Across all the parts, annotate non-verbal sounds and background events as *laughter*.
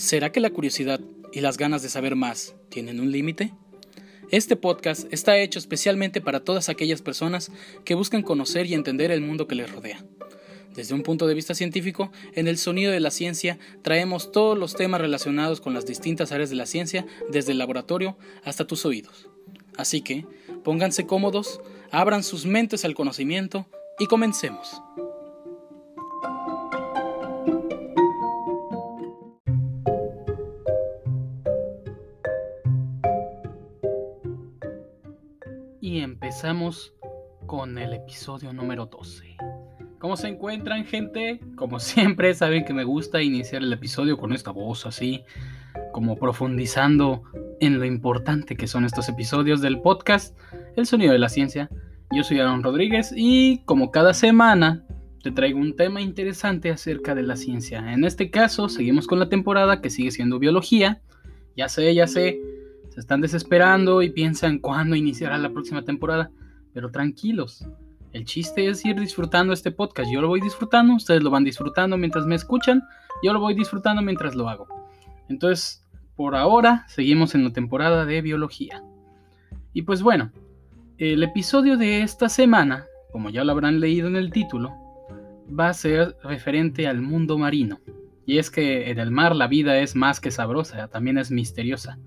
¿Será que la curiosidad y las ganas de saber más tienen un límite? Este podcast está hecho especialmente para todas aquellas personas que buscan conocer y entender el mundo que les rodea. Desde un punto de vista científico, en el sonido de la ciencia traemos todos los temas relacionados con las distintas áreas de la ciencia, desde el laboratorio hasta tus oídos. Así que, pónganse cómodos, abran sus mentes al conocimiento y comencemos. Y empezamos con el episodio número 12. ¿Cómo se encuentran, gente? Como siempre, *laughs* saben que me gusta iniciar el episodio con esta voz así, como profundizando en lo importante que son estos episodios del podcast El Sonido de la Ciencia. Yo soy Aaron Rodríguez y como cada semana te traigo un tema interesante acerca de la ciencia. En este caso, seguimos con la temporada que sigue siendo biología. Ya sé, ya sé, están desesperando y piensan cuándo iniciará la próxima temporada, pero tranquilos el chiste es ir disfrutando este podcast. Yo lo voy disfrutando, ustedes lo van disfrutando mientras me escuchan, yo lo voy disfrutando mientras lo hago. Entonces, por ahora, seguimos en la temporada de biología. Y pues bueno, el episodio de esta semana, como ya lo habrán leído en el título, va a ser referente al mundo marino. Y es que en el mar la vida es más que sabrosa, también es misteriosa.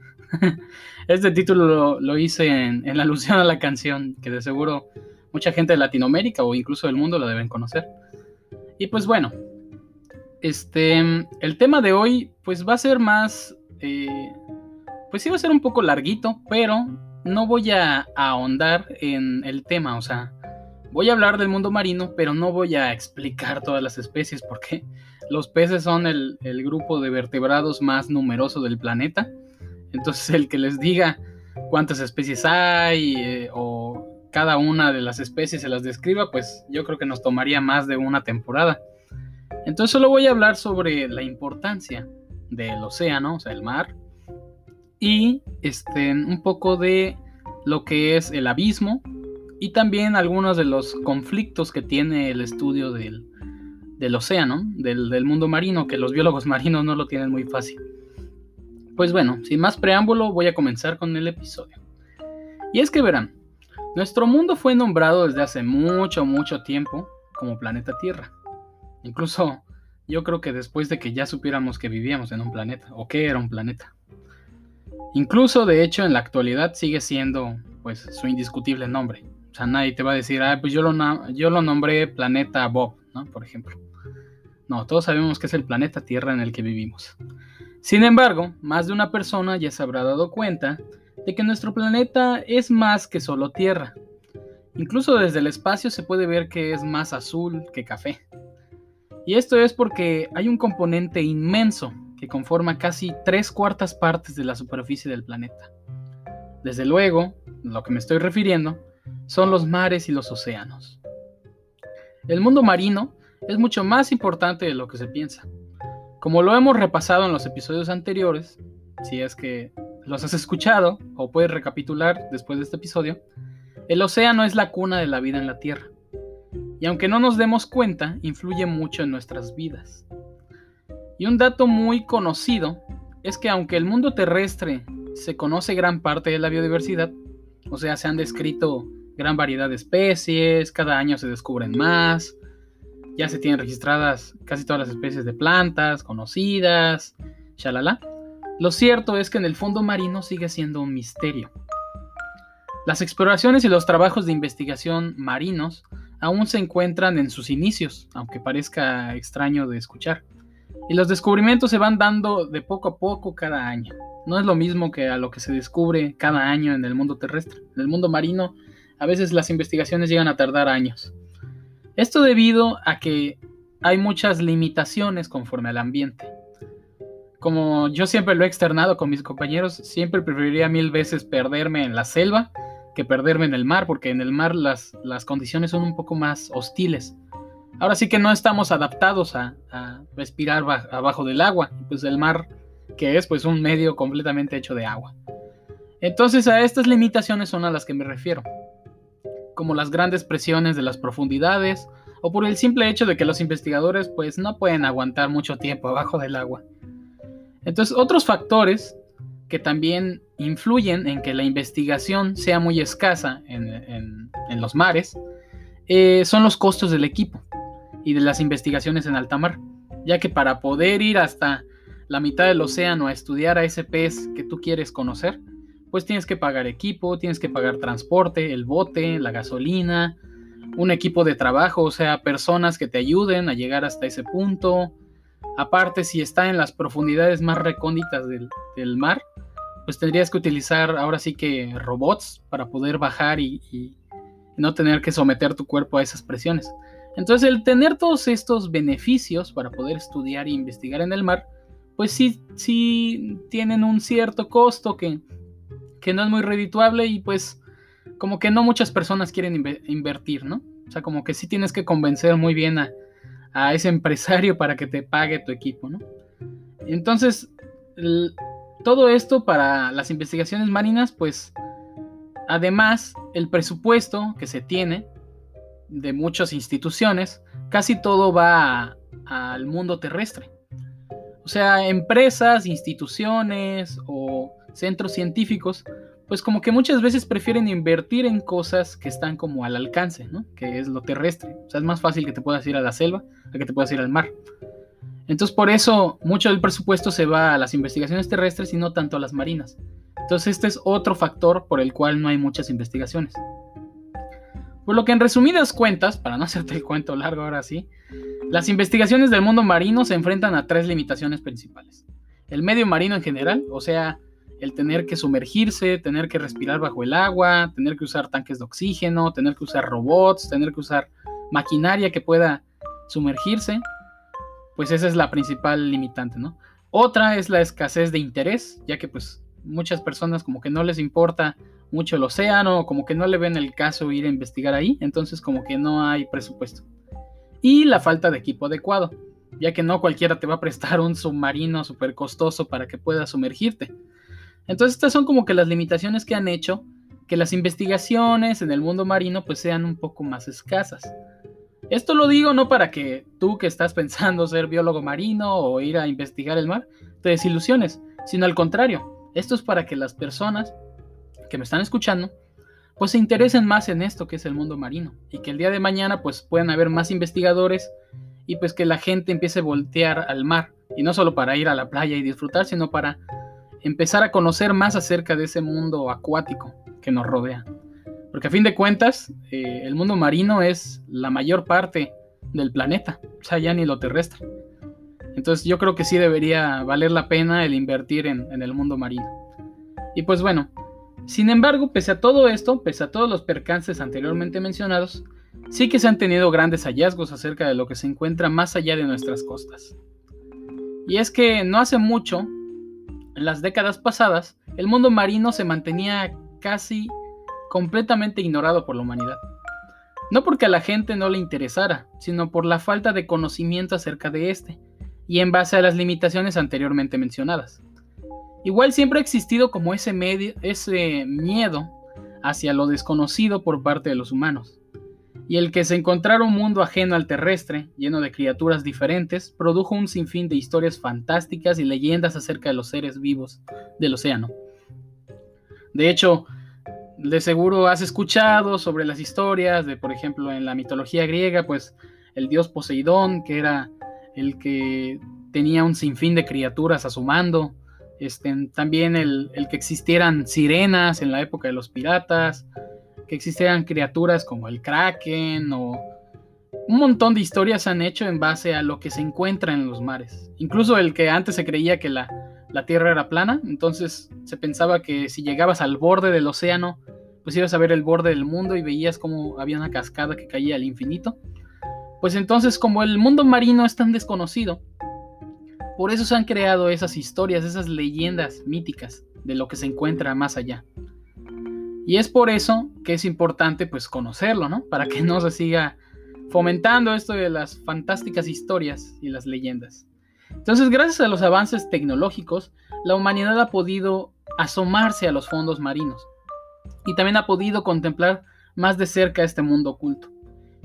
*laughs* este título lo, hice en, en alusión a la canción, que de seguro mucha gente de Latinoamérica o incluso del mundo lo deben conocer. Y pues bueno, este, el tema de hoy pues va a ser más, eh, pues sí va a ser un poco larguito, pero no voy a, ahondar en el tema, o sea, voy a hablar del mundo marino, pero no voy a explicar todas las especies porque los peces son el, grupo de vertebrados más numeroso del planeta. Entonces el que les diga cuántas especies hay eh, o cada una de las especies se las describa, pues yo creo que nos tomaría más de una temporada. Entonces solo voy a hablar sobre la importancia del océano, o sea, el mar, y este, un poco de lo que es el abismo y también algunos de los conflictos que tiene el estudio del, océano, del, del mundo marino, que los biólogos *laughs* marinos no lo tienen muy fácil. Pues bueno, sin más preámbulo, voy a comenzar con el episodio. Y es que verán, nuestro mundo fue nombrado desde hace mucho, mucho tiempo como planeta Tierra. Incluso yo creo que después de que ya supiéramos que vivíamos en un planeta o que era un planeta. Incluso de hecho en la actualidad sigue siendo pues su indiscutible nombre. O sea, nadie te va a decir, ah, pues yo lo, yo lo nombré planeta Bob, ¿no? Por ejemplo. No, todos sabemos que es el planeta Tierra en el que vivimos. Sin embargo, más de una persona ya se habrá dado cuenta de que nuestro planeta es más que solo Tierra. Incluso desde el espacio se puede ver que es más azul que café. Y esto es porque hay un componente inmenso que conforma casi tres cuartas partes de la superficie del planeta. Desde luego, lo que me estoy refiriendo son los mares y los océanos. El mundo marino es mucho más importante de lo que se piensa. Como lo hemos repasado en los episodios anteriores, si es que los has escuchado o puedes recapitular después de este episodio, el océano es la cuna de la vida en la Tierra. Y aunque no nos demos cuenta, influye mucho en nuestras vidas. Y un dato muy conocido es que aunque el mundo terrestre se conoce gran parte de la biodiversidad, o sea, se han descrito gran variedad de especies, cada año se descubren más, ya se tienen registradas casi todas las especies de plantas conocidas, shalala. Lo cierto es que en el fondo marino sigue siendo un misterio. Las exploraciones y los trabajos de investigación marinos aún se encuentran en sus inicios, aunque parezca extraño de escuchar. Y los descubrimientos se van dando de poco a poco cada año. No es lo mismo que a lo que se descubre cada año en el mundo terrestre. En el mundo marino, a veces las investigaciones llegan a tardar años. Esto debido a que hay muchas limitaciones conforme al ambiente como yo siempre lo he externado con mis compañeros, siempre preferiría mil veces perderme en la selva que perderme en el mar, porque en el mar las, las condiciones son un poco más hostiles. Ahora sí que no estamos adaptados a, respirar abajo del agua, pues el mar que es pues un medio completamente hecho de agua. Entonces a estas limitaciones son a las que me refiero, como las grandes presiones de las profundidades o por el simple hecho de que los investigadores pues no pueden aguantar mucho tiempo abajo del agua. Entonces, otros factores que también influyen en que la investigación sea muy escasa en, los mares eh, son los costos del equipo y de las investigaciones en alta mar, ya que para poder ir hasta la mitad del océano a estudiar a ese pez que tú quieres conocer, pues tienes que pagar equipo, tienes que pagar transporte, el bote, la gasolina, un equipo de trabajo, o sea, personas que te ayuden a llegar hasta ese punto. Aparte, si está en las profundidades más recónditas del, mar, pues tendrías que utilizar ahora sí que robots para poder bajar y, y no tener que someter tu cuerpo a esas presiones. Entonces, el tener todos estos beneficios para poder estudiar e investigar en el mar, pues sí, sí tienen un cierto costo que, que no es muy redituable y pues como que no muchas personas quieren invertir, ¿no? O sea, como que sí tienes que convencer muy bien a, a ese empresario para que te pague tu equipo, ¿no? Entonces, todo esto para las investigaciones marinas, pues, además, el presupuesto que se tiene de muchas instituciones, casi todo va al mundo terrestre. O sea, empresas, instituciones o centros científicos, pues como que muchas veces prefieren invertir en cosas que están como al alcance, ¿no? Que es lo terrestre. O sea, es más fácil que te puedas ir a la selva a que te puedas ir al mar. Entonces, por eso mucho del presupuesto se va a las investigaciones terrestres y no tanto a las marinas. Entonces, este es otro factor por el cual no hay muchas investigaciones. Por lo que en resumidas cuentas, para no hacerte el cuento largo ahora sí, las investigaciones del mundo marino se enfrentan a tres limitaciones principales. El medio marino en general, o sea, el tener que sumergirse, tener que respirar bajo el agua, tener que usar tanques de oxígeno, tener que usar robots, tener que usar maquinaria que pueda sumergirse, pues esa es la principal limitante, ¿no? Otra es la escasez de interés, ya que pues muchas personas como que no les importa mucho el océano, como que no le ven el caso ir a investigar ahí, entonces como que no hay presupuesto. Y la falta de equipo adecuado, ya que no cualquiera te va a prestar un submarino súper costoso para que puedas sumergirte. Entonces estas son como que las limitaciones que han hecho que las investigaciones en el mundo marino pues sean un poco más escasas. Esto lo digo no para que tú que estás pensando ser biólogo marino o ir a investigar el mar te desilusiones, sino al contrario, esto es para que las personas que me están escuchando, pues se interesen más en esto que es el mundo marino y que el día de mañana pues puedan haber más investigadores y pues que la gente empiece a voltear al mar y no solo para ir a la playa y disfrutar, sino para empezar a conocer más acerca de ese mundo acuático que nos rodea. Porque a fin de cuentas, eh, el mundo marino es la mayor parte del planeta, o sea, ya ni lo terrestre. Entonces yo creo que sí debería valer la pena el invertir en, el mundo marino. Y pues bueno, sin embargo, pese a todo esto, pese a todos los percances anteriormente mencionados, sí que se han tenido grandes hallazgos acerca de lo que se encuentra más allá de nuestras costas. Y es que no hace mucho, las décadas pasadas, el mundo marino se mantenía casi completamente ignorado por la humanidad. No porque a la gente no le interesara, sino por la falta de conocimiento acerca de este, y en base a las limitaciones anteriormente mencionadas. Igual siempre ha existido como ese, ese miedo hacia lo desconocido por parte de los humanos. Y el que se encontrara un mundo ajeno al terrestre, lleno de criaturas diferentes, produjo un sinfín de historias fantásticas y leyendas acerca de los seres vivos del océano. De hecho, de seguro has escuchado sobre las historias de, por ejemplo, en la mitología griega, pues el dios Poseidón, que era el que tenía un sinfín de criaturas a su mando, este, también el, que existieran sirenas en la época de los piratas, que existieran criaturas como el kraken o un montón de historias se han hecho en base a lo que se encuentra en los mares. Incluso el que antes se creía que la, la Tierra era plana, entonces se pensaba que si llegabas al borde del océano, pues ibas a ver el borde del mundo y veías como había una cascada que caía al infinito. Pues entonces como el mundo marino es tan desconocido, por eso se han creado esas historias, esas leyendas míticas de lo que se encuentra más allá. Y es por eso que es importante pues conocerlo, ¿no? Para que no se siga fomentando esto de las fantásticas historias y las leyendas. Entonces, gracias a los avances tecnológicos, la humanidad ha podido asomarse a los fondos marinos y también ha podido contemplar más de cerca este mundo oculto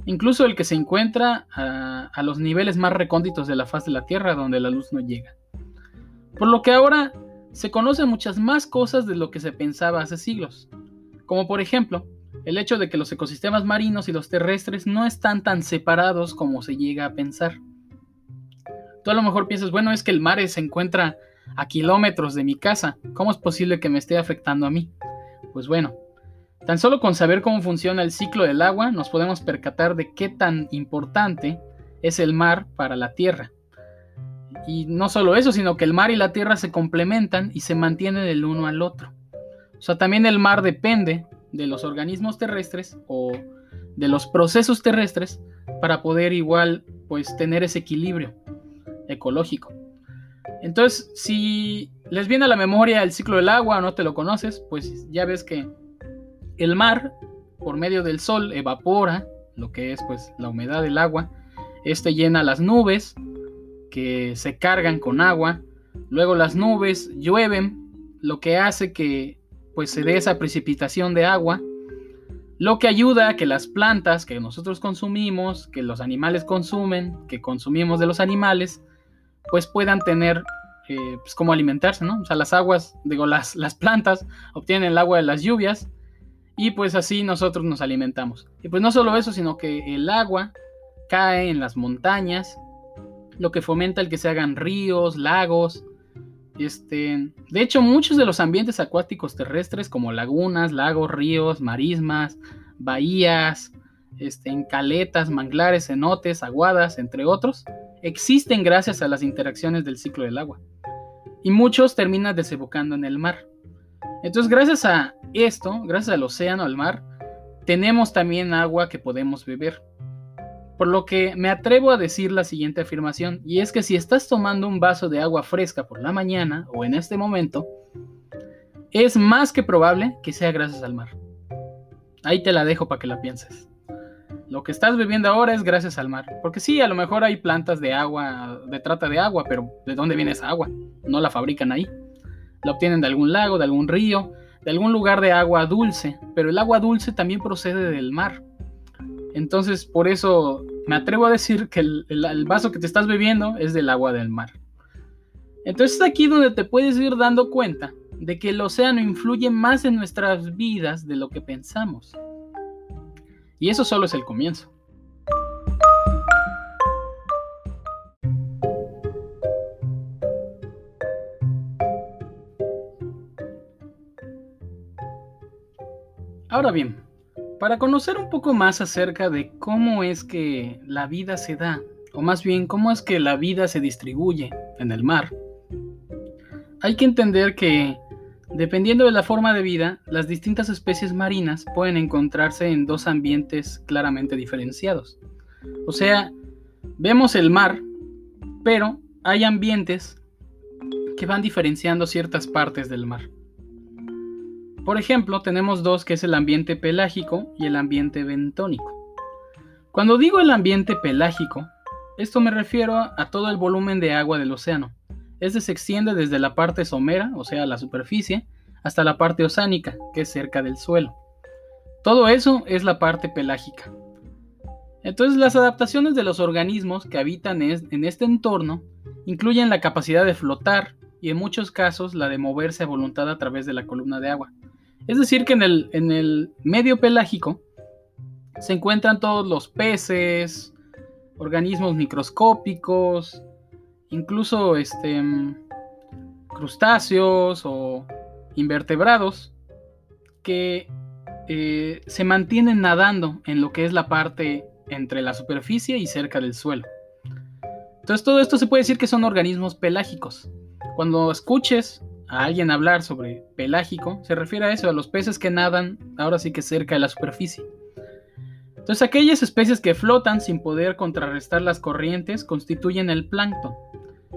incluso el que se encuentra a, los niveles más recónditos de la faz de la Tierra donde la luz no llega. Por lo que ahora se conocen muchas más cosas de lo que se pensaba hace siglos, como por ejemplo el hecho de que los ecosistemas marinos y los terrestres no están tan separados como se llega a pensar. Tú a lo mejor piensas, bueno, es que el mar se encuentra a kilómetros de mi casa, ¿cómo es posible que me esté afectando a mí? Pues bueno, tan solo con saber cómo funciona el ciclo del agua nos podemos percatar de qué tan importante es el mar para la Tierra. Y no solo eso, sino que el mar y la Tierra se complementan y se mantienen el uno al otro. O sea, también el mar depende de los organismos terrestres o de los procesos terrestres para poder igual pues tener ese equilibrio ecológico. Entonces, si les viene a la memoria el ciclo del agua o no te lo conoces, pues ya ves que el mar, por medio del sol, evapora lo que es pues la humedad del agua. Este llena las nubes que se cargan con agua. Luego las nubes llueven, lo que hace que pues se dé esa precipitación de agua, lo que ayuda a que las plantas que nosotros consumimos, que los animales consumen, que consumimos de los animales, pues puedan tener eh, pues cómo alimentarse, ¿no? O sea, las aguas, digo, las, las plantas obtienen el agua de las lluvias y pues así nosotros nos alimentamos. Y pues no solo eso, sino que el agua cae en las montañas, lo que fomenta el que se hagan ríos, lagos, este, de hecho, muchos de los ambientes acuáticos terrestres, como lagunas, lagos, ríos, marismas, bahías, este, en caletas, manglares, cenotes, aguadas, entre otros, existen gracias a las interacciones del ciclo del agua. Y muchos terminan desembocando en el mar. Entonces, gracias a esto, gracias al océano, al mar, tenemos también agua que podemos beber. Por lo que me atrevo a decir la siguiente afirmación, y es que si estás tomando un vaso de agua fresca por la mañana o en este momento, es más que probable que sea gracias al mar. Ahí te la dejo para que la pienses. Lo que estás bebiendo ahora es gracias al mar. Porque sí, a lo mejor hay plantas de agua, de trata de agua, pero ¿de dónde viene esa agua? No la fabrican ahí. La obtienen de algún lago, de algún río, de algún lugar de agua dulce. Pero el agua dulce también procede del mar. Entonces, por eso me atrevo a decir que el, vaso que te estás bebiendo es del agua del mar. Entonces es aquí donde te puedes ir dando cuenta de que el océano influye más en nuestras vidas de lo que pensamos. Y eso solo es el comienzo. Ahora bien, para conocer un poco más acerca de cómo es que la vida se da, o más bien cómo es que la vida se distribuye en el mar, hay que entender que, dependiendo de la forma de vida, las distintas especies marinas pueden encontrarse en dos ambientes claramente diferenciados. O sea, vemos el mar, pero hay ambientes que van diferenciando ciertas partes del mar. Por ejemplo, tenemos dos que es el ambiente pelágico y el ambiente bentónico. Cuando digo el ambiente pelágico, esto me refiero a todo el volumen de agua del océano. Este se extiende desde la parte somera, o sea, la superficie, hasta la parte oceánica, que es cerca del suelo. Todo eso es la parte pelágica. Entonces las adaptaciones de los organismos que habitan en este entorno incluyen la capacidad de flotar y en muchos casos la de moverse a voluntad a través de la columna de agua. Es decir, que en el, en el medio pelágico se encuentran todos los peces, organismos microscópicos, incluso este, crustáceos o invertebrados que eh, se mantienen nadando en lo que es la parte entre la superficie y cerca del suelo. Entonces todo esto se puede decir que son organismos pelágicos. Cuando escuches a alguien hablar sobre pelágico, se refiere a eso, a los peces que nadan ahora sí que cerca de la superficie. Entonces aquellas especies que flotan sin poder contrarrestar las corrientes constituyen el plancton.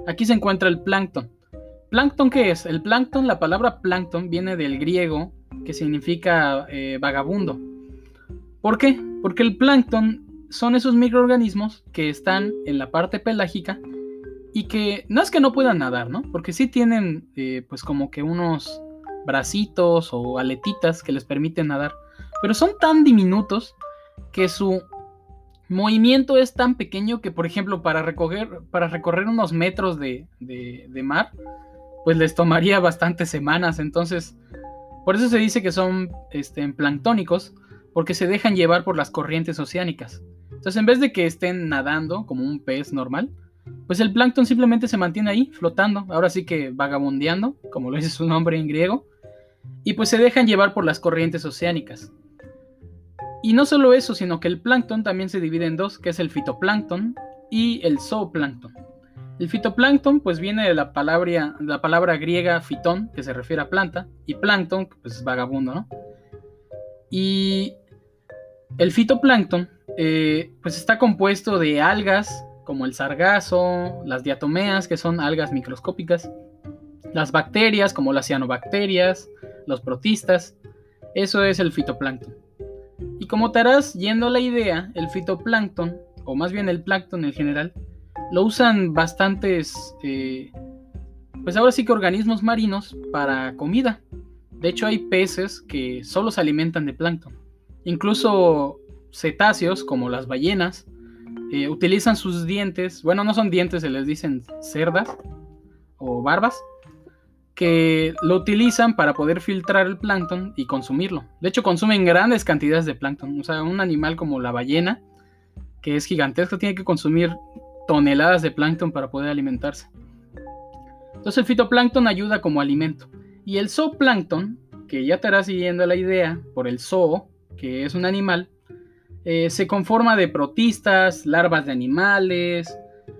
Aquí se encuentra el plancton. ¿Plancton qué es? El plancton, la palabra plancton viene del griego que significa eh, vagabundo. ¿Por qué? Porque el plancton son esos microorganismos que están en la parte pelágica y que no es que no puedan nadar, ¿no? Porque sí tienen eh, pues como que unos bracitos o aletitas que les permiten nadar, pero son tan diminutos que su movimiento es tan pequeño que, por ejemplo, para recorrer, para recorrer unos metros de, de, mar, pues les tomaría bastantes semanas. Entonces, por eso se dice que son este, planctónicos, porque se dejan llevar por las corrientes oceánicas. Entonces, en vez de que estén nadando como un pez normal, pues el plancton simplemente se mantiene ahí, flotando, ahora sí que vagabundeando, como lo dice su nombre en griego, y pues se dejan llevar por las corrientes oceánicas. Y no solo eso, sino que el plancton también se divide en dos, que es el fitoplancton y el zooplancton. El fitoplancton pues viene de la palabra, la palabra griega fitón, que se refiere a planta, y plancton, pues es vagabundo, ¿no? Y el fitoplancton eh, pues está compuesto de algas como el sargazo, las diatomeas, que son algas microscópicas, las bacterias como las cianobacterias, los protistas, eso es el fitoplancton. Y como te harás yendo la idea, el fitoplancton, o más bien el plancton en general, lo usan bastantes, eh, pues ahora sí que organismos marinos para comida. De hecho hay peces que solo se alimentan de plancton. Incluso cetáceos como las ballenas eh, utilizan sus dientes, bueno no son dientes, se les dicen cerdas o barbas, que lo utilizan para poder filtrar el plancton y consumirlo. De hecho consumen grandes cantidades de plancton. O sea, un animal como la ballena, que es gigantesco, tiene que consumir toneladas de plancton para poder alimentarse. Entonces el fitoplancton ayuda como alimento. Y el zooplancton, que ya harás siguiendo la idea por el zoo, que es un animal, eh, se conforma de protistas, larvas de animales,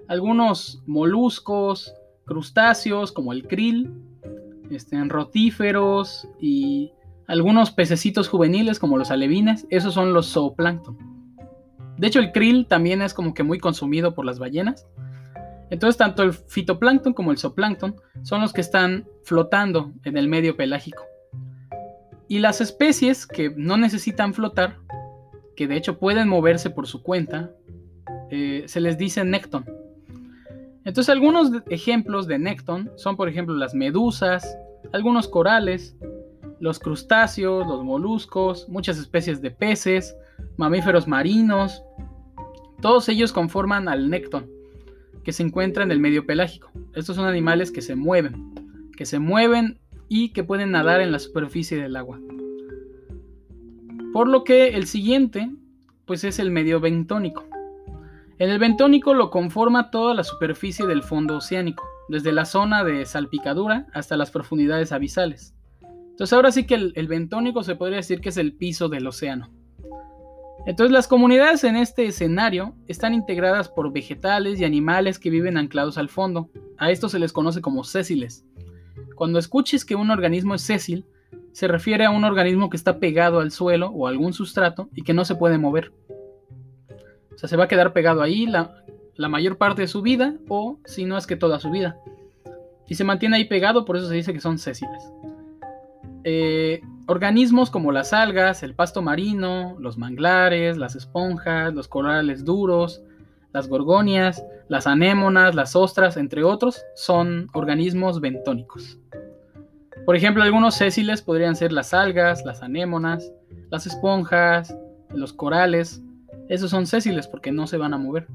algunos moluscos, crustáceos como el krill, este, rotíferos y algunos pececitos juveniles como los alevines, esos son los zooplancton. De hecho, el krill también es como que muy consumido por las ballenas. Entonces, tanto el fitoplancton como el zooplancton son los que están flotando en el medio pelágico. Y las especies que no necesitan flotar, que de hecho pueden moverse por su cuenta, eh, se les dice necton. Entonces, algunos ejemplos de necton son, por ejemplo, las medusas, algunos corales, los crustáceos, los moluscos, muchas especies de peces, mamíferos marinos, todos ellos conforman al nécton, que se encuentra en el medio pelágico. Estos son animales que se mueven, que se mueven y que pueden nadar en la superficie del agua. Por lo que el siguiente, pues es el medio bentónico. En el bentónico lo conforma toda la superficie del fondo oceánico, desde la zona de salpicadura hasta las profundidades abisales. Entonces ahora sí que el, el bentónico se podría decir que es el piso del océano. Entonces las comunidades en este escenario están integradas por vegetales y animales que viven anclados al fondo. A esto se les conoce como sésiles. Cuando escuches que un organismo es sésil, se refiere a un organismo que está pegado al suelo o a algún sustrato y que no se puede mover. O sea, se va a quedar pegado ahí la, mayor parte de su vida o si no es que toda su vida. Y se mantiene ahí pegado, por eso se dice que son sésiles. Eh, organismos como las algas, el pasto marino, los manglares, las esponjas, los corales duros, las gorgonias, las anémonas, las ostras, entre otros, son organismos bentónicos. Por ejemplo, algunos sésiles podrían ser las algas, las anémonas, las esponjas, los corales. Esos son sésiles porque no se van a mover.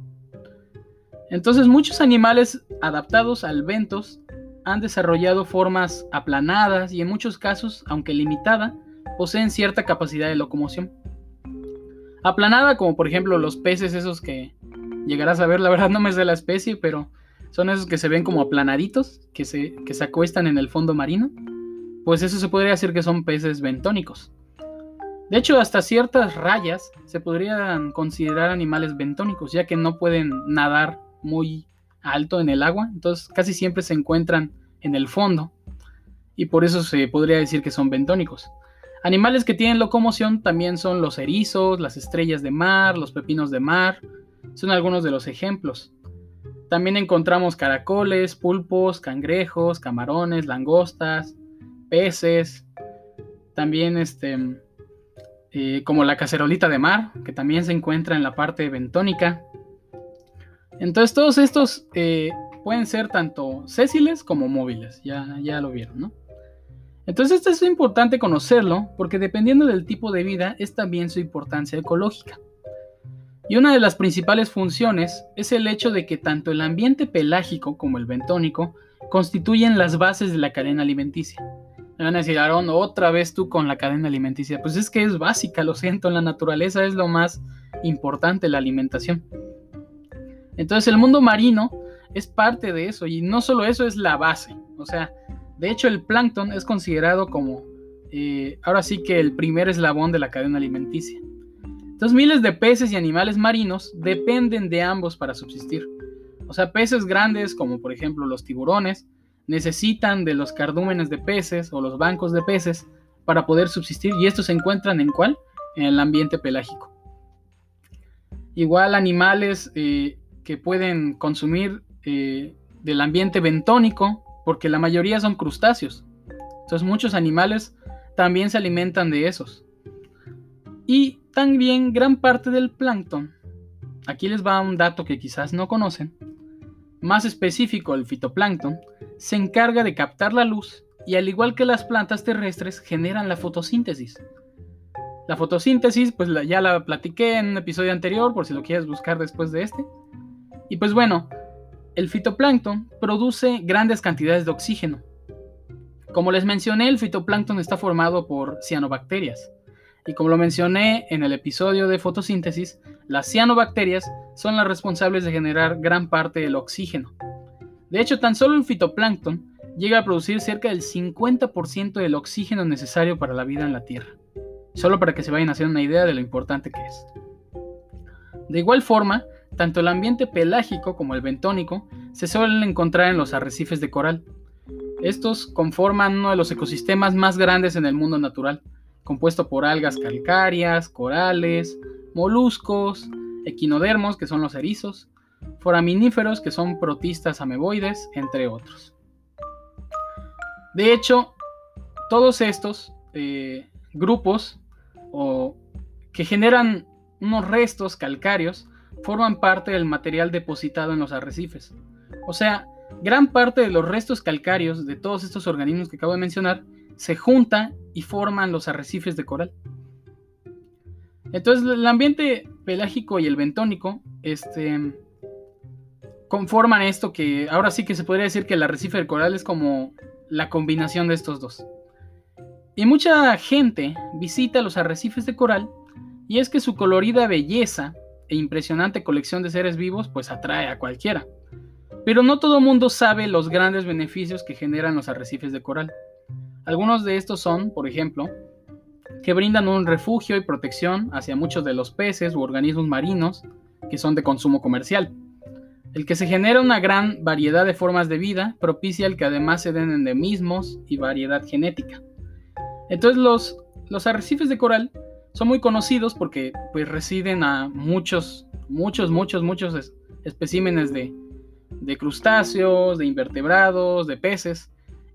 Entonces muchos animales adaptados al ventos han desarrollado formas aplanadas y en muchos casos, aunque limitada, poseen cierta capacidad de locomoción. Aplanada como por ejemplo los peces esos que llegarás a ver, la verdad no me sé la especie, pero son esos que se ven como aplanaditos, que se, que se acuestan en el fondo marino. Pues eso se podría decir que son peces bentónicos. De hecho, hasta ciertas rayas se podrían considerar animales bentónicos, ya que no pueden nadar muy alto en el agua, entonces casi siempre se encuentran en el fondo y por eso se podría decir que son bentónicos. Animales que tienen locomoción también son los erizos, las estrellas de mar, los pepinos de mar, son algunos de los ejemplos. También encontramos caracoles, pulpos, cangrejos, camarones, langostas, peces, también este, eh, como la cacerolita de mar, que también se encuentra en la parte bentónica. Entonces todos estos eh, pueden ser tanto sésiles como móviles, ya, ya lo vieron, ¿no? Entonces esto es importante conocerlo porque dependiendo del tipo de vida es también su importancia ecológica. Y una de las principales funciones es el hecho de que tanto el ambiente pelágico como el bentónico constituyen las bases de la cadena alimenticia. Me van a decir, Aaron, otra vez tú con la cadena alimenticia. Pues es que es básica, lo siento, en la naturaleza es lo más importante, la alimentación. Entonces el mundo marino es parte de eso y no solo eso es la base. O sea, de hecho el plancton es considerado como, eh, ahora sí que el primer eslabón de la cadena alimenticia. Entonces miles de peces y animales marinos dependen de ambos para subsistir. O sea, peces grandes como por ejemplo los tiburones necesitan de los cardúmenes de peces o los bancos de peces para poder subsistir y estos se encuentran en cuál? En el ambiente pelágico. Igual animales eh, que pueden consumir eh, del ambiente bentónico, porque la mayoría son crustáceos. Entonces muchos animales también se alimentan de esos. Y también gran parte del plancton, aquí les va un dato que quizás no conocen, más específico el fitoplancton, se encarga de captar la luz y al igual que las plantas terrestres generan la fotosíntesis. La fotosíntesis, pues ya la platiqué en un episodio anterior, por si lo quieres buscar después de este. Y pues bueno, el fitoplancton produce grandes cantidades de oxígeno. Como les mencioné, el fitoplancton está formado por cianobacterias. Y como lo mencioné en el episodio de fotosíntesis, las cianobacterias son las responsables de generar gran parte del oxígeno. De hecho, tan solo el fitoplancton llega a producir cerca del 50% del oxígeno necesario para la vida en la Tierra. Solo para que se vayan hacer una idea de lo importante que es. De igual forma, tanto el ambiente pelágico como el bentónico se suelen encontrar en los arrecifes de coral. Estos conforman uno de los ecosistemas más grandes en el mundo natural, compuesto por algas calcáreas, corales, moluscos, equinodermos, que son los erizos, foraminíferos, que son protistas ameboides, entre otros. De hecho, todos estos eh, grupos o, que generan unos restos calcáreos forman parte del material depositado en los arrecifes. O sea, gran parte de los restos calcáreos de todos estos organismos que acabo de mencionar se juntan y forman los arrecifes de coral. Entonces el ambiente pelágico y el bentónico este, conforman esto que ahora sí que se podría decir que el arrecife de coral es como la combinación de estos dos. Y mucha gente visita los arrecifes de coral y es que su colorida belleza e impresionante colección de seres vivos pues atrae a cualquiera. Pero no todo mundo sabe los grandes beneficios que generan los arrecifes de coral. Algunos de estos son, por ejemplo, que brindan un refugio y protección hacia muchos de los peces u organismos marinos que son de consumo comercial. El que se genera una gran variedad de formas de vida propicia el que además se den endemismos y variedad genética. Entonces los, los arrecifes de coral son muy conocidos porque pues residen a muchos, muchos, muchos, muchos especímenes de, de crustáceos, de invertebrados, de peces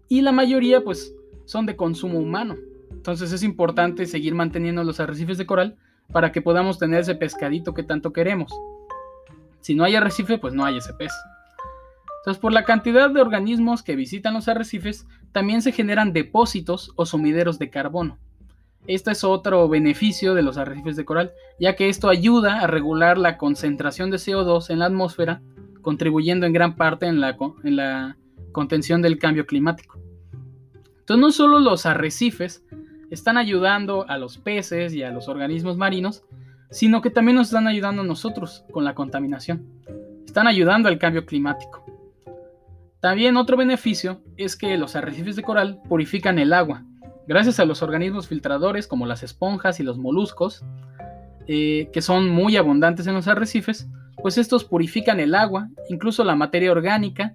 y la mayoría pues son de consumo humano. Entonces es importante seguir manteniendo los arrecifes de coral para que podamos tener ese pescadito que tanto queremos. Si no hay arrecife, pues no hay ese pez. Entonces, por la cantidad de organismos que visitan los arrecifes, también se generan depósitos o sumideros de carbono. Este es otro beneficio de los arrecifes de coral, ya que esto ayuda a regular la concentración de CO2 en la atmósfera, contribuyendo en gran parte en la, en la contención del cambio climático. Entonces, no solo los arrecifes están ayudando a los peces y a los organismos marinos, sino que también nos están ayudando a nosotros con la contaminación. Están ayudando al cambio climático. También otro beneficio es que los arrecifes de coral purifican el agua. Gracias a los organismos filtradores como las esponjas y los moluscos, eh, que son muy abundantes en los arrecifes, pues estos purifican el agua, incluso la materia orgánica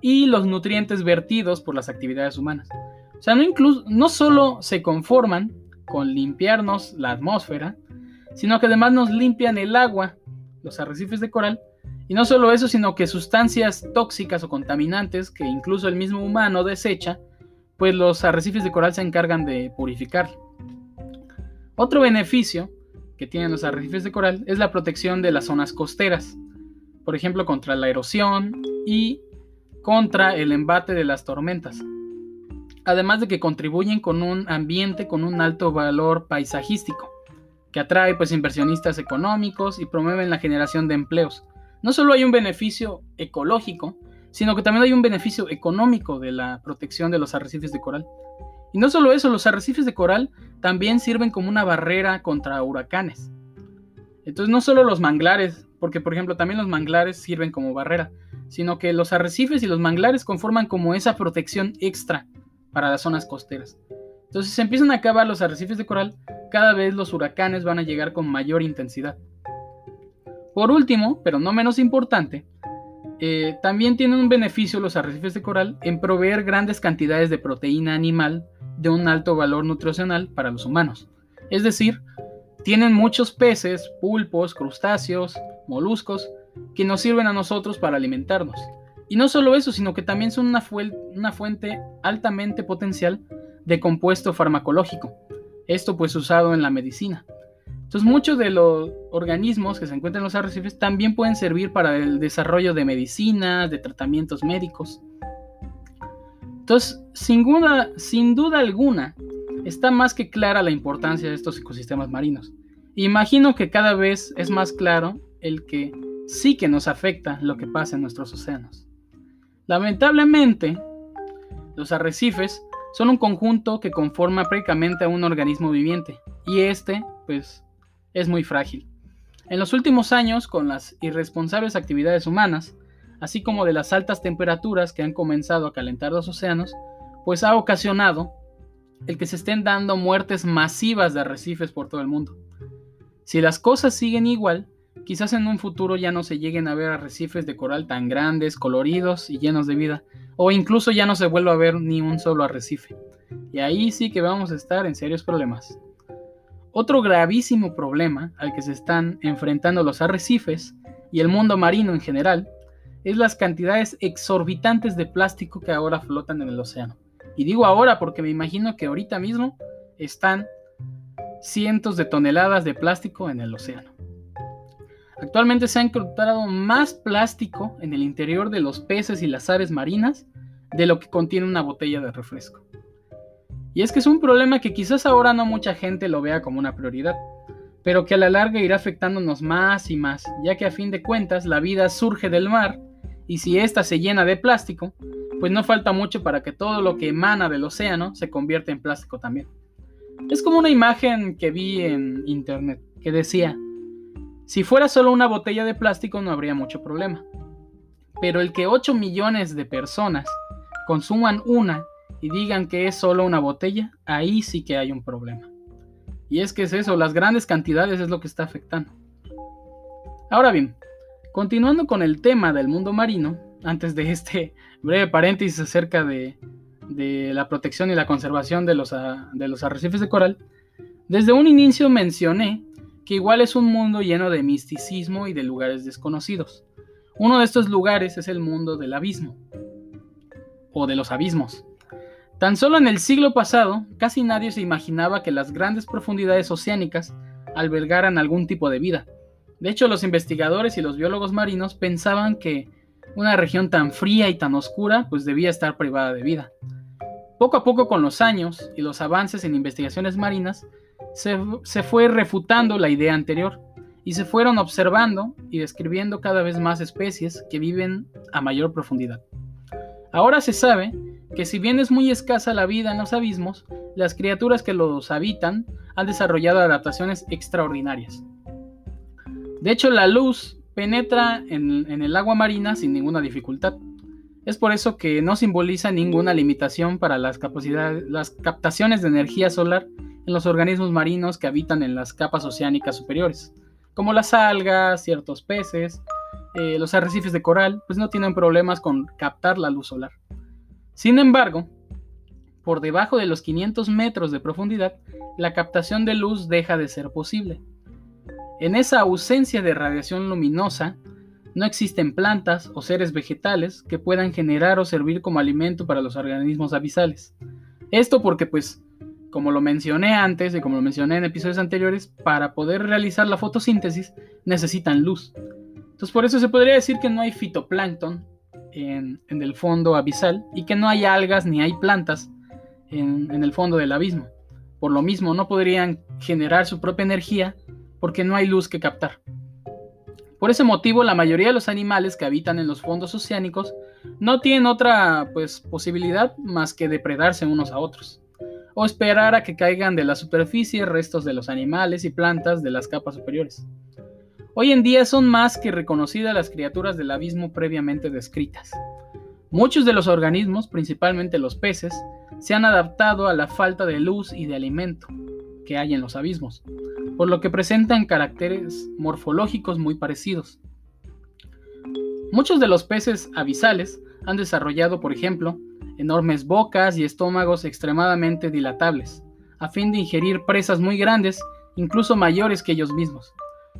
y los nutrientes vertidos por las actividades humanas. O sea, no, incluso, no solo se conforman con limpiarnos la atmósfera, sino que además nos limpian el agua, los arrecifes de coral, y no solo eso, sino que sustancias tóxicas o contaminantes que incluso el mismo humano desecha, pues los arrecifes de coral se encargan de purificar. Otro beneficio que tienen los arrecifes de coral es la protección de las zonas costeras, por ejemplo contra la erosión y contra el embate de las tormentas además de que contribuyen con un ambiente con un alto valor paisajístico, que atrae pues inversionistas económicos y promueven la generación de empleos. No solo hay un beneficio ecológico, sino que también hay un beneficio económico de la protección de los arrecifes de coral. Y no solo eso, los arrecifes de coral también sirven como una barrera contra huracanes. Entonces no solo los manglares, porque por ejemplo también los manglares sirven como barrera, sino que los arrecifes y los manglares conforman como esa protección extra para las zonas costeras. Entonces, si se empiezan a acabar los arrecifes de coral, cada vez los huracanes van a llegar con mayor intensidad. Por último, pero no menos importante, eh, también tienen un beneficio los arrecifes de coral en proveer grandes cantidades de proteína animal de un alto valor nutricional para los humanos. Es decir, tienen muchos peces, pulpos, crustáceos, moluscos, que nos sirven a nosotros para alimentarnos. Y no solo eso, sino que también son una, fuente altamente potencial de compuesto farmacológico. Esto pues usado en la medicina. Entonces muchos de los organismos que se encuentran en los arrecifes también pueden servir para el desarrollo de medicinas, de tratamientos médicos. Entonces, sin duda, sin duda alguna, está más que clara la importancia de estos ecosistemas marinos. Imagino que cada vez es más claro el que sí que nos afecta lo que pasa en nuestros océanos. Lamentablemente, los arrecifes son un conjunto que conforma prácticamente a un organismo viviente y este, pues, es muy frágil. En los últimos años, con las irresponsables actividades humanas, así como de las altas temperaturas que han comenzado a calentar los océanos, pues ha ocasionado el que se estén dando muertes masivas de arrecifes por todo el mundo. Si las cosas siguen igual, quizás en un futuro ya no se lleguen a ver arrecifes de coral tan grandes, coloridos y llenos de vida, o incluso ya no se vuelva a ver ni un solo arrecife. Y ahí sí que vamos a estar en serios problemas. Otro gravísimo problema al que se están enfrentando los arrecifes y el mundo marino en general es las cantidades exorbitantes de plástico que ahora flotan en el océano. Y digo ahora porque me imagino que ahorita mismo están cientos de toneladas de plástico en el océano. Actualmente se ha encontrado más plástico en el interior de los peces y las aves marinas de lo que contiene una botella de refresco. Y es que es un problema que quizás ahora no mucha gente lo vea como una prioridad, pero que a la larga irá afectándonos más y más, ya que a fin de cuentas la vida surge del mar, y si ésta se llena de plástico, pues no falta mucho para que todo lo que emana del océano se convierta en plástico también. Es como una imagen que vi en internet que decía, si fuera solo una botella de plástico no habría mucho problema. Pero el que 8 millones de personas consuman una y digan que es solo una botella, ahí sí que hay un problema. Y es que es eso, las grandes cantidades es lo que está afectando. Ahora bien, continuando con el tema del mundo marino, antes de este breve paréntesis acerca de, la protección y la conservación de los, de los arrecifes de coral, desde un inicio mencioné que igual es un mundo lleno de misticismo y de lugares desconocidos. Uno de estos lugares es el mundo del abismo, o de los abismos. Tan solo en el siglo pasado, casi nadie se imaginaba que las grandes profundidades oceánicas albergaran algún tipo de vida. De hecho, los investigadores y los biólogos marinos pensaban que una región tan fría y tan oscura pues debía estar privada de vida. Poco a poco con los años y los avances en investigaciones marinas, se, fue refutando la idea anterior y se fueron observando y describiendo cada vez más especies que viven a mayor profundidad. Ahora se sabe que si bien es muy escasa la vida en los abismos, las criaturas que los habitan han desarrollado adaptaciones extraordinarias. De hecho, la luz penetra en, el agua marina sin ninguna dificultad. Es por eso que no simboliza ninguna limitación para las captaciones de energía solar en los organismos marinos que habitan en las capas oceánicas superiores, como las algas, ciertos peces, eh, los arrecifes de coral, pues no tienen problemas con captar la luz solar. Sin embargo, por debajo de los 500 metros de profundidad, la captación de luz deja de ser posible. En esa ausencia de radiación luminosa, no existen plantas o seres vegetales que puedan generar o servir como alimento para los organismos abisales. Esto porque pues como lo mencioné antes y como lo mencioné en episodios anteriores, para poder realizar la fotosíntesis necesitan luz. Entonces por eso se podría decir que no hay fitoplancton en, el fondo abisal y que no hay algas ni hay plantas en, en el fondo del abismo. Por lo mismo no podrían generar su propia energía porque no hay luz que captar. Por ese motivo, la mayoría de los animales que habitan en los fondos oceánicos no tienen otra pues, posibilidad más que depredarse unos a otros, o esperar a que caigan de la superficie restos de los animales y plantas de las capas superiores. Hoy en día son más que reconocidas las criaturas del abismo previamente descritas. Muchos de los organismos, principalmente los peces, se han adaptado a la falta de luz y de alimento que hay en los abismos, por lo que presentan caracteres morfológicos muy parecidos. Muchos de los peces abisales han desarrollado, por ejemplo, enormes bocas y estómagos extremadamente dilatables, a fin de ingerir presas muy grandes, incluso mayores que ellos mismos.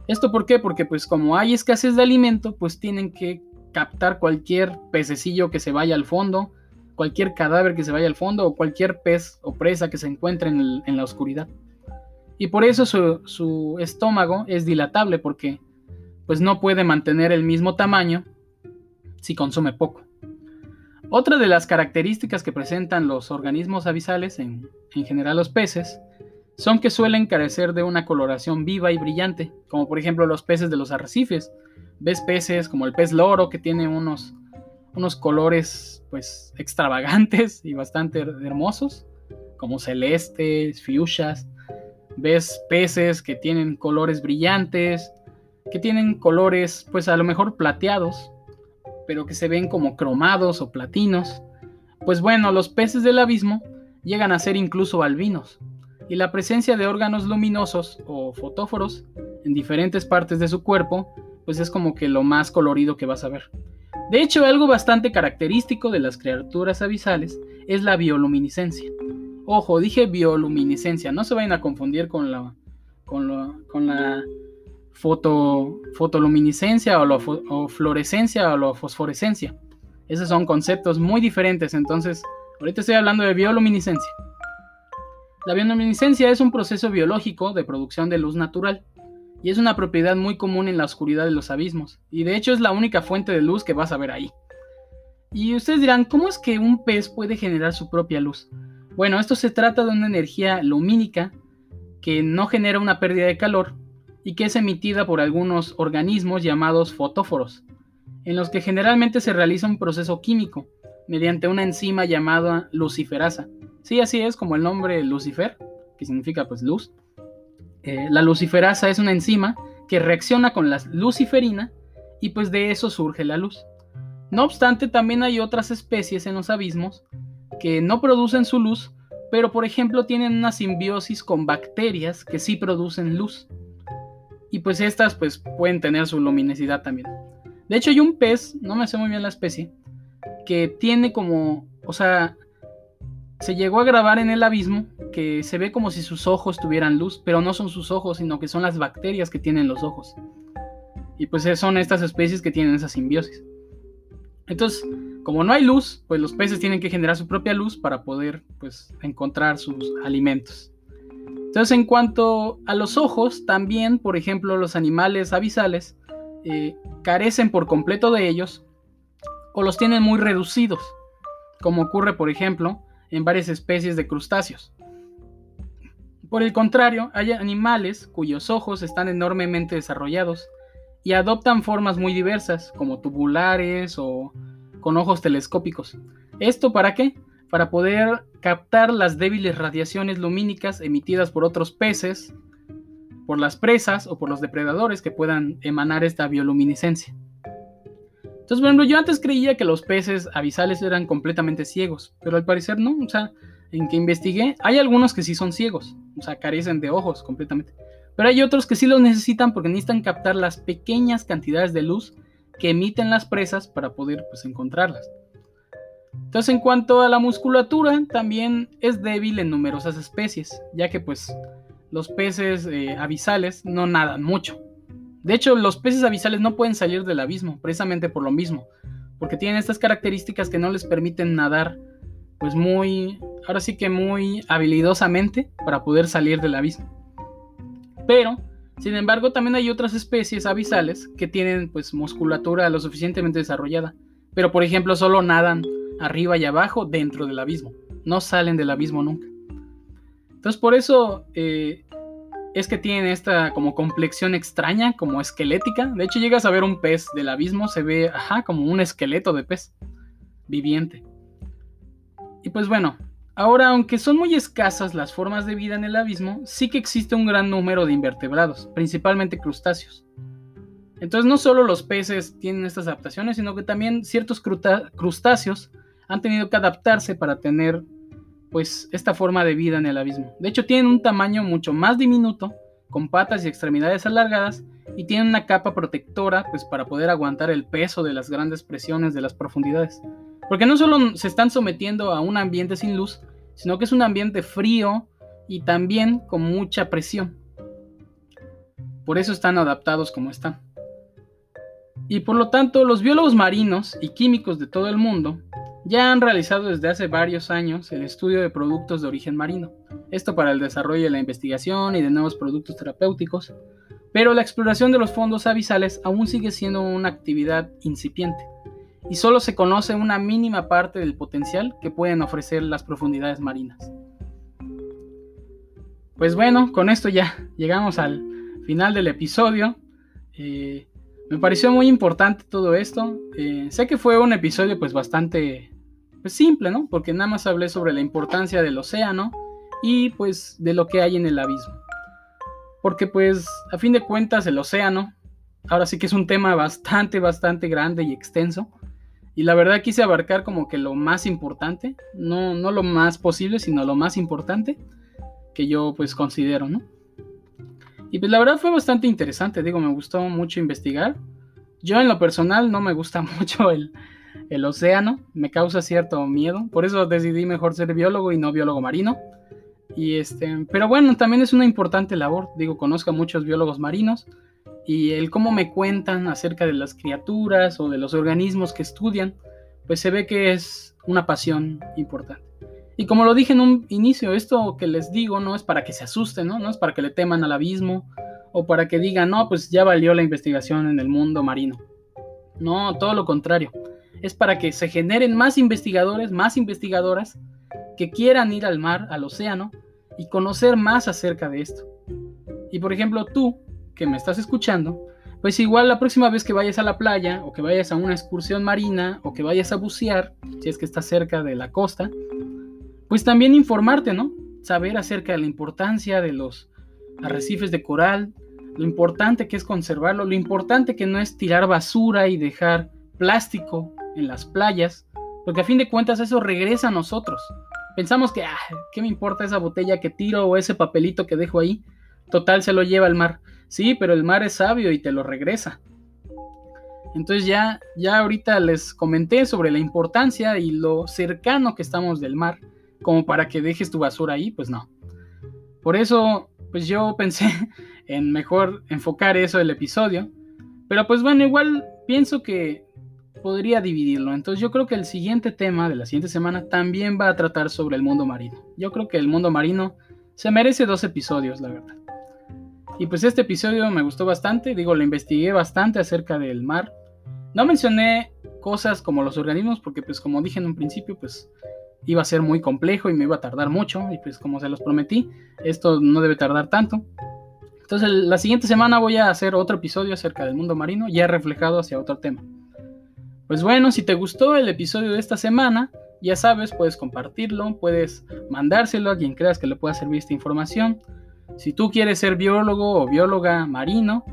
¿Esto por qué? Porque pues como hay escasez de alimento, pues tienen que captar cualquier pececillo que se vaya al fondo, cualquier cadáver que se vaya al fondo o cualquier pez o presa que se encuentre en, en la oscuridad. Y por eso su, estómago es dilatable porque pues no puede mantener el mismo tamaño si consume poco. Otra de las características que presentan los organismos abisales, en, en, general los peces, son que suelen carecer de una coloración viva y brillante, como por ejemplo los peces de los arrecifes. Ves peces como el pez loro que tiene unos, unos colores pues extravagantes y bastante hermosos, como celestes, fuchsias, ves peces que tienen colores brillantes, que tienen colores pues a lo mejor plateados, pero que se ven como cromados o platinos. Pues bueno, los peces del abismo llegan a ser incluso albinos, y la presencia de órganos luminosos o fotóforos en diferentes partes de su cuerpo, pues es como que lo más colorido que vas a ver. De hecho, algo bastante característico de las criaturas abisales es la bioluminiscencia. Ojo, dije bioluminiscencia, no se vayan a confundir con la, con la, foto, fotoluminiscencia o, o fluorescencia o la fosforescencia. Esos son conceptos muy diferentes, entonces ahorita estoy hablando de bioluminiscencia. La bioluminiscencia es un proceso biológico de producción de luz natural y es una propiedad muy común en la oscuridad de los abismos, y de hecho es la única fuente de luz que vas a ver ahí. Y ustedes dirán, ¿cómo es que un pez puede generar su propia luz? Bueno, esto se trata de una energía lumínica que no genera una pérdida de calor y que es emitida por algunos organismos llamados fotóforos, en los que generalmente se realiza un proceso químico mediante una enzima llamada luciferasa. Sí, así es como el nombre Lucifer, que significa pues luz. Eh, la luciferasa es una enzima que reacciona con la luciferina y pues de eso surge la luz. No obstante, también hay otras especies en los abismos que no producen su luz, pero por ejemplo tienen una simbiosis con bacterias que sí producen luz. Pues estas pues pueden tener su luminosidad también. De hecho hay un pez, no me sé muy bien la especie, que tiene como, o sea, se llegó a grabar en el abismo que se ve como si sus ojos tuvieran luz, pero no son sus ojos, sino que son las bacterias que tienen los ojos. Y pues son estas especies que tienen esa simbiosis. Entonces, como no hay luz, pues los peces tienen que generar su propia luz para poder pues, encontrar sus alimentos. Entonces, en cuanto a los ojos, también, por ejemplo, los animales abisales eh, carecen por completo de ellos o los tienen muy reducidos, como ocurre, por ejemplo, en varias especies de crustáceos. Por el contrario, hay animales cuyos ojos están enormemente desarrollados y adoptan formas muy diversas, como tubulares o con ojos telescópicos. ¿Esto para qué? Para poder captar las débiles radiaciones lumínicas emitidas por otros peces, por las presas o por los depredadores que puedan emanar esta bioluminiscencia. Entonces, por ejemplo, yo antes creía que los peces abisales eran completamente ciegos, pero al parecer no. O sea, en que investigué, hay algunos que sí son ciegos, o sea, carecen de ojos completamente. Pero hay otros que sí los necesitan porque necesitan captar las pequeñas cantidades de luz que emiten las presas para poder pues, encontrarlas. Entonces, en cuanto a la musculatura, también es débil en numerosas especies, ya que pues los peces eh, abisales no nadan mucho. De hecho, los peces abisales no pueden salir del abismo, precisamente por lo mismo, porque tienen estas características que no les permiten nadar, pues muy, ahora sí que muy habilidosamente para poder salir del abismo. Pero sin embargo, también hay otras especies abisales que tienen pues musculatura lo suficientemente desarrollada, pero por ejemplo solo nadan arriba y abajo dentro del abismo, no salen del abismo nunca. Entonces por eso eh, es que tienen esta como complexión extraña, como esquelética. De hecho, llegas a ver un pez del abismo, se ve, como un esqueleto de pez viviente. Y pues bueno, ahora aunque son muy escasas las formas de vida en el abismo, sí que existe un gran número de invertebrados, principalmente crustáceos. Entonces no solo los peces tienen estas adaptaciones, sino que también ciertos crustáceos han tenido que adaptarse para tener pues esta forma de vida en el abismo. De hecho tienen un tamaño mucho más diminuto, con patas y extremidades alargadas y tienen una capa protectora pues para poder aguantar el peso de las grandes presiones de las profundidades. Porque no solo se están sometiendo a un ambiente sin luz, sino que es un ambiente frío y también con mucha presión. Por eso están adaptados como están. Y por lo tanto, los biólogos marinos y químicos de todo el mundo ya han realizado desde hace varios años el estudio de productos de origen marino, esto para el desarrollo de la investigación y de nuevos productos terapéuticos, pero la exploración de los fondos abisales aún sigue siendo una actividad incipiente y solo se conoce una mínima parte del potencial que pueden ofrecer las profundidades marinas. Pues bueno, con esto ya llegamos al final del episodio. Eh, me pareció muy importante todo esto. Eh, sé que fue un episodio pues bastante pues simple, ¿no? Porque nada más hablé sobre la importancia del océano y pues de lo que hay en el abismo. Porque pues a fin de cuentas el océano, ahora sí que es un tema bastante, bastante grande y extenso. Y la verdad quise abarcar como que lo más importante, no, no lo más posible, sino lo más importante que yo pues considero, ¿no? Y pues la verdad fue bastante interesante, digo, me gustó mucho investigar. Yo en lo personal no me gusta *laughs* mucho el, el océano, me causa cierto miedo, por eso decidí mejor ser biólogo y no biólogo marino. Y este, pero bueno, también es una importante labor, digo, conozco a muchos biólogos marinos y el cómo me cuentan acerca de las criaturas o de los organismos que estudian, pues se ve que es una pasión importante. Y como lo dije en un inicio, esto que les digo no es para que se asusten, ¿no? No es para que le teman al abismo o para que digan, no, pues ya valió la investigación en el mundo marino. No, todo lo contrario es para que se generen más investigadores, más investigadoras que quieran ir al mar, al océano y conocer más acerca de esto. Y por ejemplo, tú que me estás escuchando, pues igual la próxima vez que vayas a la playa o que vayas a una excursión marina o que vayas a bucear, si es que estás cerca de la costa, pues también informarte, ¿no? Saber acerca de la importancia de los arrecifes de coral, lo importante que es conservarlo, lo importante que no es tirar basura y dejar plástico en las playas, porque a fin de cuentas eso regresa a nosotros. Pensamos que, ah, ¿qué me importa esa botella que tiro o ese papelito que dejo ahí? Total, se lo lleva el mar. Sí, pero el mar es sabio y te lo regresa. Entonces ya, ya ahorita les comenté sobre la importancia y lo cercano que estamos del mar, como para que dejes tu basura ahí, pues no. Por eso, pues yo *laughs* pensé en mejor enfocar eso el episodio. Pero pues bueno, igual pienso que podría dividirlo. Entonces yo creo que el siguiente tema de la siguiente semana también va a tratar sobre el mundo marino. Yo creo que el mundo marino se merece dos episodios, la verdad. Y pues este episodio me gustó bastante, digo, lo investigué bastante acerca del mar. No mencioné cosas como los organismos porque pues como dije en un principio, pues iba a ser muy complejo y me iba a tardar mucho y pues como se los prometí, esto no debe tardar tanto. Entonces la siguiente semana voy a hacer otro episodio acerca del mundo marino ya reflejado hacia otro tema. Pues bueno, si te gustó el episodio de esta semana, ya sabes, puedes compartirlo, puedes mandárselo a quien creas que le pueda servir esta información. Si tú quieres ser biólogo o bióloga marino,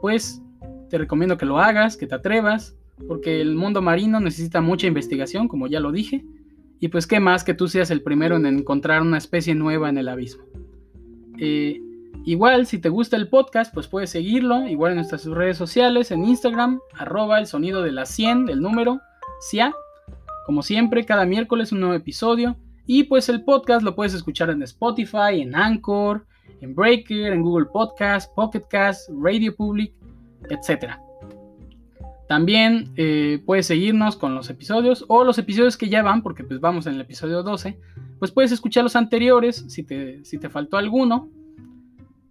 pues te recomiendo que lo hagas, que te atrevas, porque el mundo marino necesita mucha investigación, como ya lo dije, y pues qué más que tú seas el primero en encontrar una especie nueva en el abismo. Eh, Igual, si te gusta el podcast, pues puedes seguirlo, igual en nuestras redes sociales, en Instagram, arroba el sonido de la 100, del número, CIA. Como siempre, cada miércoles un nuevo episodio. Y pues el podcast lo puedes escuchar en Spotify, en Anchor, en Breaker, en Google Podcast, Pocket Cast, Radio Public, etc. También eh, puedes seguirnos con los episodios o los episodios que ya van, porque pues vamos en el episodio 12, pues puedes escuchar los anteriores si te, si te faltó alguno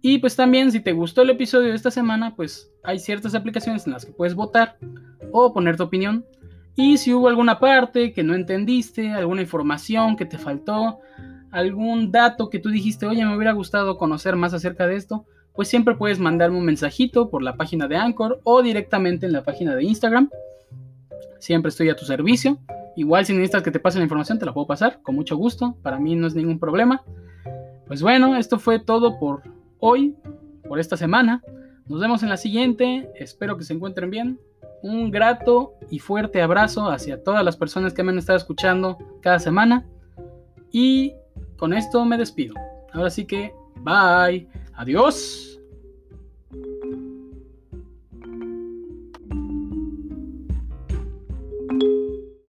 y pues también si te gustó el episodio de esta semana, pues hay ciertas aplicaciones en las que puedes votar o poner tu opinión. Y si hubo alguna parte que no entendiste, alguna información que te faltó, algún dato que tú dijiste, oye, me hubiera gustado conocer más acerca de esto, pues siempre puedes mandarme un mensajito por la página de Anchor o directamente en la página de Instagram. Siempre estoy a tu servicio. Igual si necesitas que te pase la información, te la puedo pasar con mucho gusto. Para mí no es ningún problema. Pues bueno, esto fue todo por hoy, por esta semana. Nos vemos en la siguiente. Espero que se encuentren bien. Un grato y fuerte abrazo hacia todas las personas que me han estado escuchando cada semana. Y con esto me despido. Ahora sí que, bye. Adiós.